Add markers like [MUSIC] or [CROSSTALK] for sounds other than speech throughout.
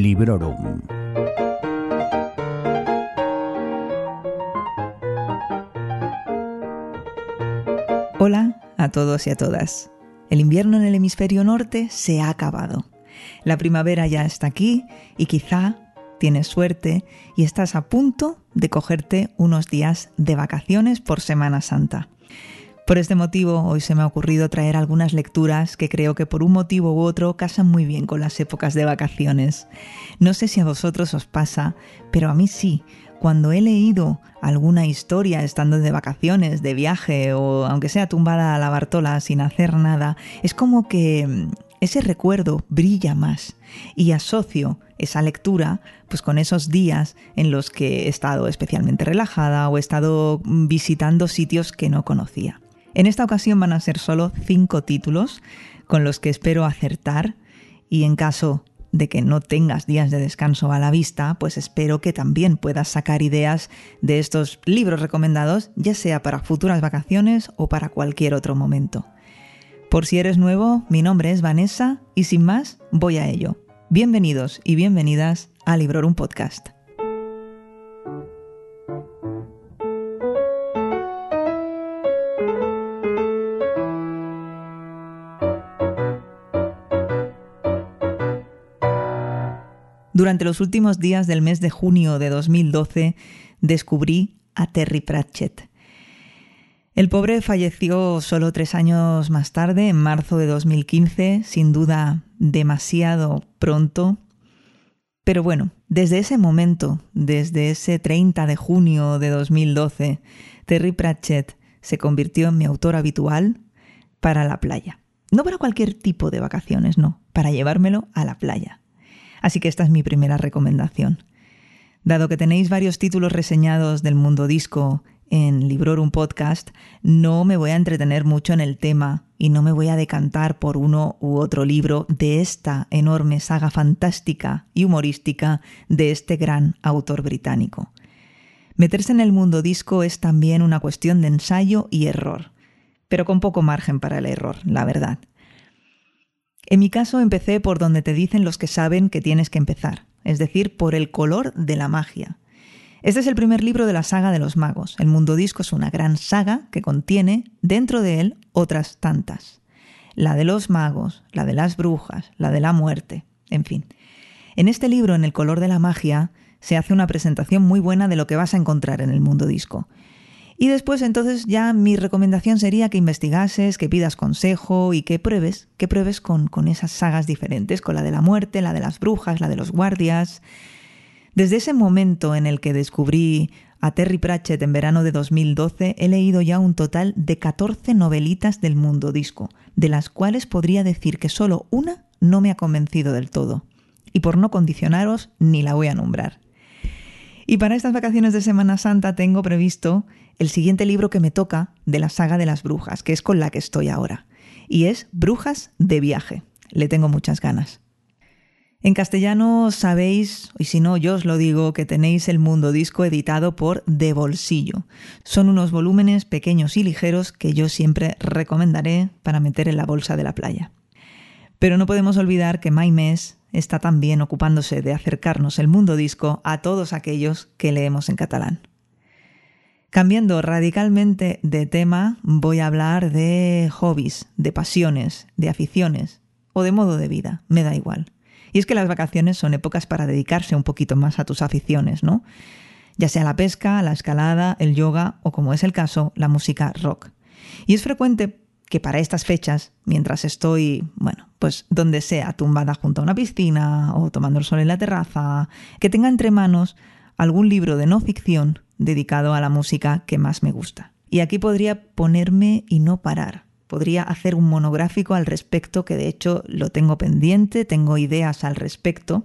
Librorum. Hola a todos y a todas. El invierno en el hemisferio norte se ha acabado. La primavera ya está aquí y quizá tienes suerte y estás a punto de cogerte unos días de vacaciones por Semana Santa. Por este motivo, hoy se me ha ocurrido traer algunas lecturas que creo que por un motivo u otro casan muy bien con las épocas de vacaciones. No sé si a vosotros os pasa, pero a mí sí. Cuando he leído alguna historia estando de vacaciones, de viaje o aunque sea tumbada a la Bartola sin hacer nada, es como que mm, ese recuerdo brilla más y asocio esa lectura pues con esos días en los que he estado especialmente relajada o he estado mm, visitando sitios que no conocía. En esta ocasión van a ser solo cinco títulos con los que espero acertar y en caso de que no tengas días de descanso a la vista, pues espero que también puedas sacar ideas de estos libros recomendados, ya sea para futuras vacaciones o para cualquier otro momento. Por si eres nuevo, mi nombre es Vanessa y sin más, voy a ello. Bienvenidos y bienvenidas a Librorum Podcast. Durante los últimos días del mes de junio de 2012 descubrí a Terry Pratchett. El pobre falleció solo tres años más tarde, en marzo de 2015, sin duda demasiado pronto. Pero bueno, desde ese momento, desde ese 30 de junio de 2012, Terry Pratchett se convirtió en mi autor habitual para la playa. No para cualquier tipo de vacaciones, no, para llevármelo a la playa. Así que esta es mi primera recomendación. Dado que tenéis varios títulos reseñados del mundo disco en Librorum Podcast, no me voy a entretener mucho en el tema y no me voy a decantar por uno u otro libro de esta enorme saga fantástica y humorística de este gran autor británico. Meterse en el mundo disco es también una cuestión de ensayo y error, pero con poco margen para el error, la verdad. En mi caso empecé por donde te dicen los que saben que tienes que empezar, es decir, por el color de la magia. Este es el primer libro de la saga de los magos. El mundo disco es una gran saga que contiene dentro de él otras tantas. La de los magos, la de las brujas, la de la muerte, en fin. En este libro, en el color de la magia, se hace una presentación muy buena de lo que vas a encontrar en el mundo disco. Y después entonces ya mi recomendación sería que investigases, que pidas consejo y que pruebes, que pruebes con, con esas sagas diferentes, con la de la muerte, la de las brujas, la de los guardias. Desde ese momento en el que descubrí a Terry Pratchett en verano de 2012, he leído ya un total de 14 novelitas del mundo disco, de las cuales podría decir que solo una no me ha convencido del todo. Y por no condicionaros, ni la voy a nombrar. Y para estas vacaciones de Semana Santa tengo previsto el siguiente libro que me toca de la saga de las brujas, que es con la que estoy ahora. Y es Brujas de viaje. Le tengo muchas ganas. En castellano sabéis, y si no yo os lo digo, que tenéis el mundo disco editado por De Bolsillo. Son unos volúmenes pequeños y ligeros que yo siempre recomendaré para meter en la bolsa de la playa. Pero no podemos olvidar que Maimes está también ocupándose de acercarnos el mundo disco a todos aquellos que leemos en catalán. Cambiando radicalmente de tema, voy a hablar de hobbies, de pasiones, de aficiones o de modo de vida, me da igual. Y es que las vacaciones son épocas para dedicarse un poquito más a tus aficiones, ¿no? Ya sea la pesca, la escalada, el yoga o, como es el caso, la música rock. Y es frecuente que para estas fechas, mientras estoy, bueno, pues donde sea, tumbada junto a una piscina o tomando el sol en la terraza, que tenga entre manos algún libro de no ficción dedicado a la música que más me gusta. Y aquí podría ponerme y no parar. Podría hacer un monográfico al respecto, que de hecho lo tengo pendiente, tengo ideas al respecto.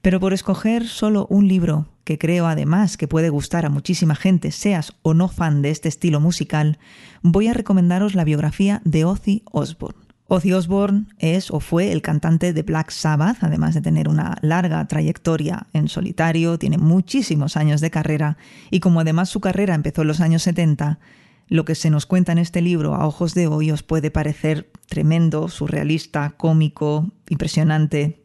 Pero por escoger solo un libro que creo además que puede gustar a muchísima gente, seas o no fan de este estilo musical, voy a recomendaros la biografía de Ozzy Osbourne. Ozzy Osbourne es o fue el cantante de Black Sabbath, además de tener una larga trayectoria en solitario, tiene muchísimos años de carrera y como además su carrera empezó en los años 70, lo que se nos cuenta en este libro a ojos de hoy os puede parecer tremendo, surrealista, cómico, impresionante,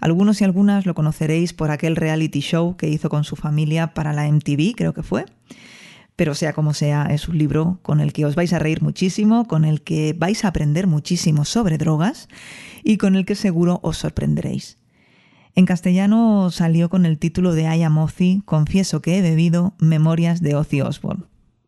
Algunos y algunas lo conoceréis por aquel reality show que hizo con su familia para la MTV, creo que fue. Pero sea como sea, es un libro con el que os vais a reír muchísimo, con el que vais a aprender muchísimo sobre drogas y con el que seguro os sorprenderéis. En castellano salió con el título de I am Ozzy, Confieso que he bebido Memorias de Ozzy Osbourne.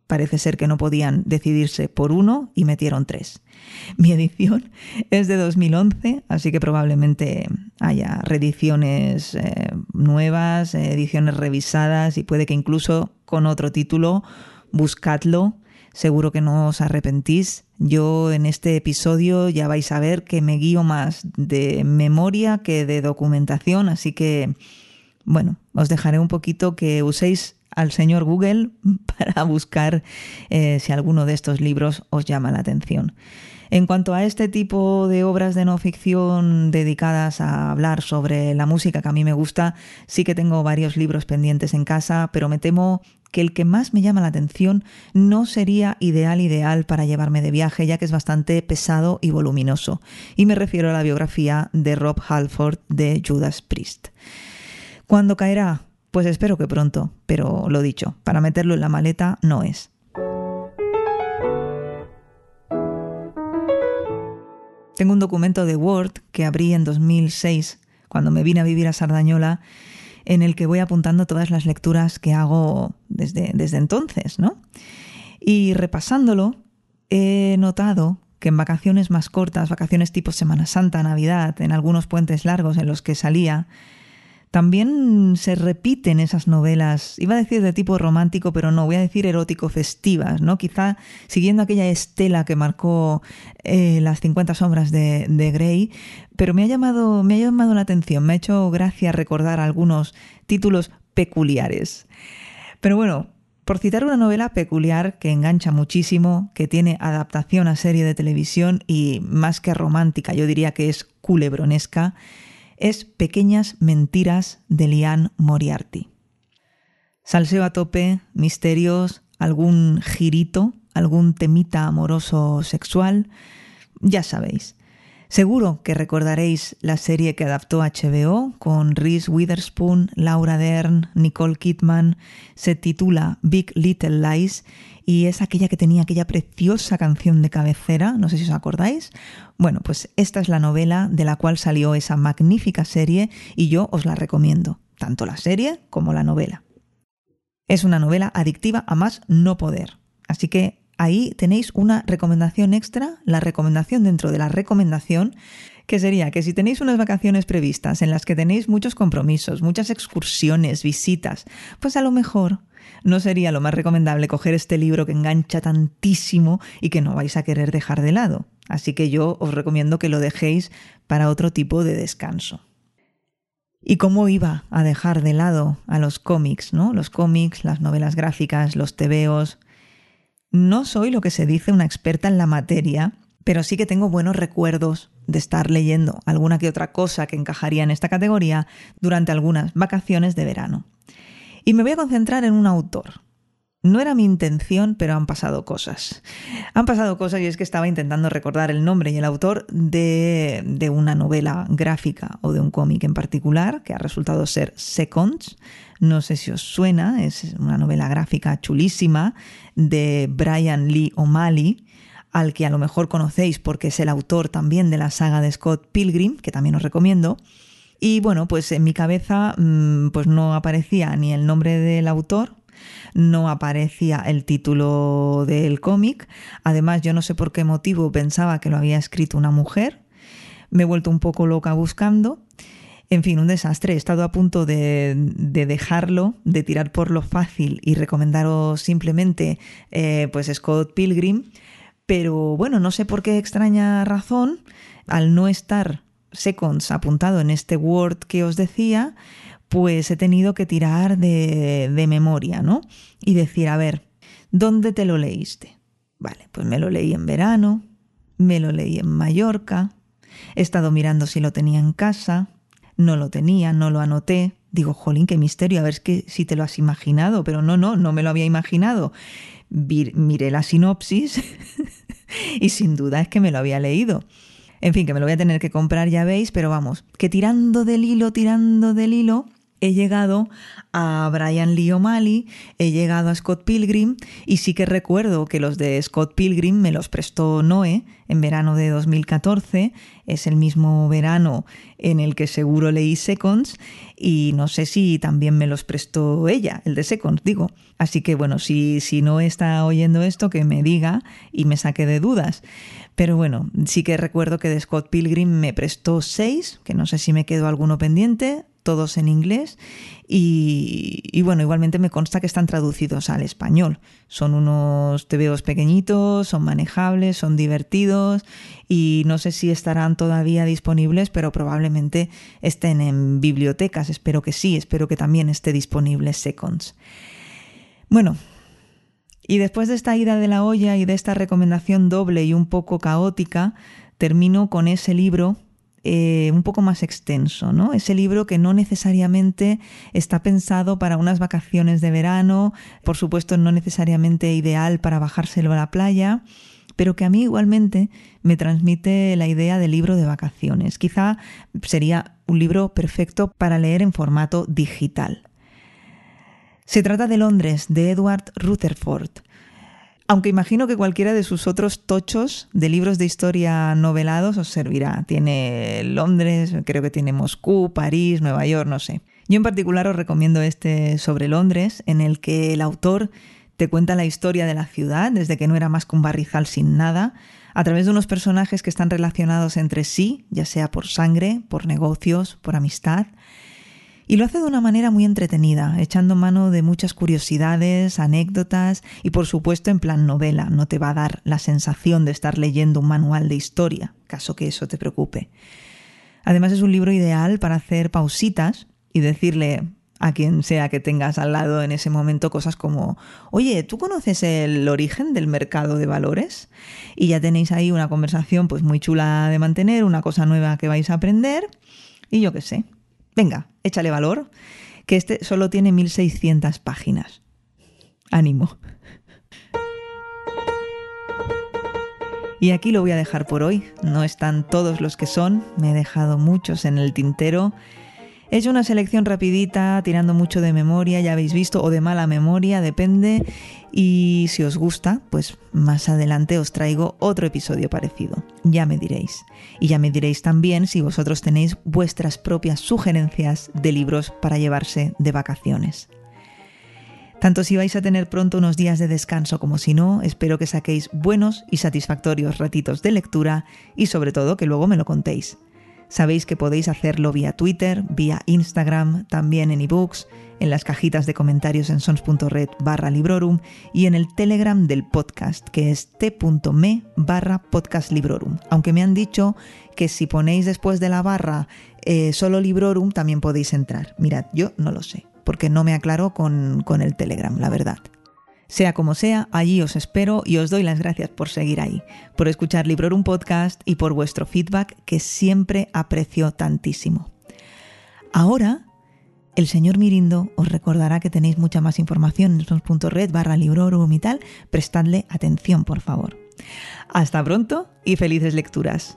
Parece ser que no podían decidirse por uno y metieron tres. [LAUGHS] Mi edición es de 2011, así que probablemente haya reediciones eh, nuevas, ediciones revisadas y puede que incluso con otro título, buscadlo, seguro que no os arrepentís. Yo en este episodio ya vais a ver que me guío más de memoria que de documentación, así que bueno, os dejaré un poquito que uséis al señor Google [LAUGHS] para buscar eh, si alguno de estos libros os llama la atención. En cuanto a este tipo de obras de no ficción dedicadas a hablar sobre la música que a mí me gusta, sí que tengo varios libros pendientes en casa, pero me temo que el que más me llama la atención no sería ideal ideal para llevarme de viaje, ya que es bastante pesado y voluminoso. Y me refiero a la biografía de Rob Halford de Judas Priest. ¿Cuándo caerá? Pues espero que pronto, pero lo dicho, para meterlo en la maleta no es. Tengo un documento de Word que abrí en 2006, cuando me vine a vivir a Sardañola, en el que voy apuntando todas las lecturas que hago desde, desde entonces, ¿no? Y repasándolo, he notado que en vacaciones más cortas, vacaciones tipo Semana Santa, Navidad, en algunos puentes largos en los que salía, también se repiten esas novelas, iba a decir de tipo romántico, pero no, voy a decir erótico festivas, ¿no? Quizá siguiendo aquella estela que marcó eh, las 50 sombras de, de, Grey, pero me ha, llamado, me ha llamado la atención, me ha hecho gracia recordar algunos títulos peculiares. Pero bueno, por citar una novela peculiar que engancha muchísimo, que tiene adaptación a serie de televisión y más que romántica, yo diría que es culebronesca, es Pequeñas Mentiras de Lian Moriarty. Salseo a tope, misterios, algún girito, algún temita amoroso sexual, ya sabéis. Seguro que recordaréis la serie que adaptó HBO con Reese Witherspoon, Laura Dern, Nicole Kidman. Se titula Big Little Lies y es aquella que tenía aquella preciosa canción de cabecera, no sé si os acordáis. Bueno, pues esta es la novela de la cual salió esa magnífica serie y yo os la recomiendo, tanto la serie como la novela. Es una novela adictiva a más no poder, así que ahí tenéis una recomendación extra, la recomendación dentro de la recomendación, que sería que si tenéis unas vacaciones previstas en las que tenéis muchos compromisos, muchas excursiones, visitas, pues a lo mejor no sería lo más recomendable coger este libro que engancha tantísimo y que no vais a querer dejar de lado. Así que yo os recomiendo que lo dejéis para otro tipo de descanso. ¿Y cómo iba a dejar de lado a los cómics, ¿no? Los cómics, las novelas gráficas, los tebeos. No soy lo que se dice una experta en la materia, pero sí que tengo buenos recuerdos de estar leyendo alguna que otra cosa que encajaría en esta categoría durante algunas vacaciones de verano. Y me voy a concentrar en un autor. No era mi intención, pero han pasado cosas. Han pasado cosas y es que estaba intentando recordar el nombre y el autor de, de una novela gráfica o de un cómic en particular, que ha resultado ser Seconds. No sé si os suena, es una novela gráfica chulísima de Brian Lee O'Malley, al que a lo mejor conocéis porque es el autor también de la saga de Scott Pilgrim, que también os recomiendo. Y bueno, pues en mi cabeza mm, pues no aparecía ni el nombre del autor, no aparecía el título del cómic. Además, yo no sé por qué motivo pensaba que lo había escrito una mujer. Me he vuelto un poco loca buscando. En fin, un desastre. He estado a punto de, dejarlo, de tirar por lo fácil y recomendaros simplemente eh, pues Scott Pilgrim. Pero bueno, no sé por qué extraña razón, al no estar seconds apuntado en este Word que os decía, pues he tenido que tirar de, de memoria, ¿no? Y decir, a ver, ¿dónde te lo leíste? Vale, pues me lo leí en verano, me lo leí en Mallorca, he estado mirando si lo tenía en casa, no lo tenía, no lo anoté. Digo, jolín, qué misterio, a ver que, si te lo has imaginado, pero no, no, no me lo había imaginado. miré la sinopsis [LAUGHS] y sin duda es que me lo había leído. En fin, que me lo voy a tener que comprar, ya veis, pero vamos, que tirando del hilo, tirando del hilo, he llegado a Brian Lee O'Malley, he llegado a Scott Pilgrim y sí que recuerdo que los de Scott Pilgrim me los prestó Noé en verano de 2014, es el mismo verano en el que seguro leí Seconds y no sé si también me los prestó ella, el de Seconds, digo. Así que bueno, si, si no está oyendo esto, que me diga y me saque de dudas. Pero bueno, sí que recuerdo que de Scott Pilgrim me prestó seis, que no sé si me quedó alguno pendiente, todos en inglés y, bueno, igualmente me consta que están traducidos al español. Son unos tebeos pequeñitos, son manejables, son divertidos y no sé si estarán todavía disponibles, pero probablemente estén en bibliotecas. Espero que sí, espero que también esté disponible Seconds. Bueno, y después de esta ida de la olla y de esta recomendación doble y un poco caótica, termino con ese libro eh, un poco más extenso, ¿no? Ese libro que no necesariamente está pensado para unas vacaciones de verano, por supuesto no necesariamente ideal para bajárselo a la playa, pero que a mí igualmente me transmite la idea de libro de vacaciones. Quizá sería un libro perfecto para leer en formato digital. Se trata de Londres, de Edward Rutherford, aunque imagino que cualquiera de sus otros tochos de libros de historia novelados os servirá. Tiene Londres, creo que tiene Moscú, París, Nueva York, no sé. Yo en particular os recomiendo este sobre Londres, en el que el autor te cuenta la historia de la ciudad, desde que no era más que un barrizal sin nada, a través de unos personajes que están relacionados entre sí, ya sea por sangre, por negocios, por amistad, y lo hace de una manera muy entretenida, echando mano de muchas curiosidades, anécdotas y por supuesto en plan novela. No te va a dar la sensación de estar leyendo un manual de historia, caso que eso te preocupe. Además es un libro ideal para hacer pausitas y decirle a quien sea que tengas al lado en ese momento cosas como, oye, ¿tú conoces el origen del mercado de valores? Y ya tenéis ahí una conversación pues muy chula de mantener, una cosa nueva que vais a aprender y yo qué sé, Venga, échale valor, que este solo tiene 1600 páginas. Ánimo. Y aquí lo voy a dejar por hoy. No están todos los que son, me he dejado muchos en el tintero. He hecho una selección rapidita, tirando mucho de memoria, ya habéis visto, o de mala memoria, depende. Y si os gusta, pues más adelante os traigo otro episodio parecido. Ya me diréis. Y ya me diréis también si vosotros tenéis vuestras propias sugerencias de libros para llevarse de vacaciones. Tanto si vais a tener pronto unos días de descanso como si no, espero que saquéis buenos y satisfactorios ratitos de lectura y sobre todo que luego me lo contéis. Sabéis que podéis hacerlo vía Twitter, vía Instagram, también en ebooks, en las cajitas de comentarios en sons.red barra librorum y en el Telegram del podcast, que es t.me barra podcastlibrorum. Aunque me han dicho que si ponéis después de la barra eh, solo librorum, también podéis entrar. Mirad, yo no lo sé, porque no me aclaro con, con el Telegram, la verdad. Sea como sea, allí os espero y os doy las gracias por seguir ahí, por escuchar Librorum Podcast y por vuestro feedback que siempre aprecio tantísimo. Ahora, el señor Mirindo os recordará que tenéis mucha más información en sons.red barra Librorum y tal. Prestadle atención, por favor. Hasta pronto y felices lecturas.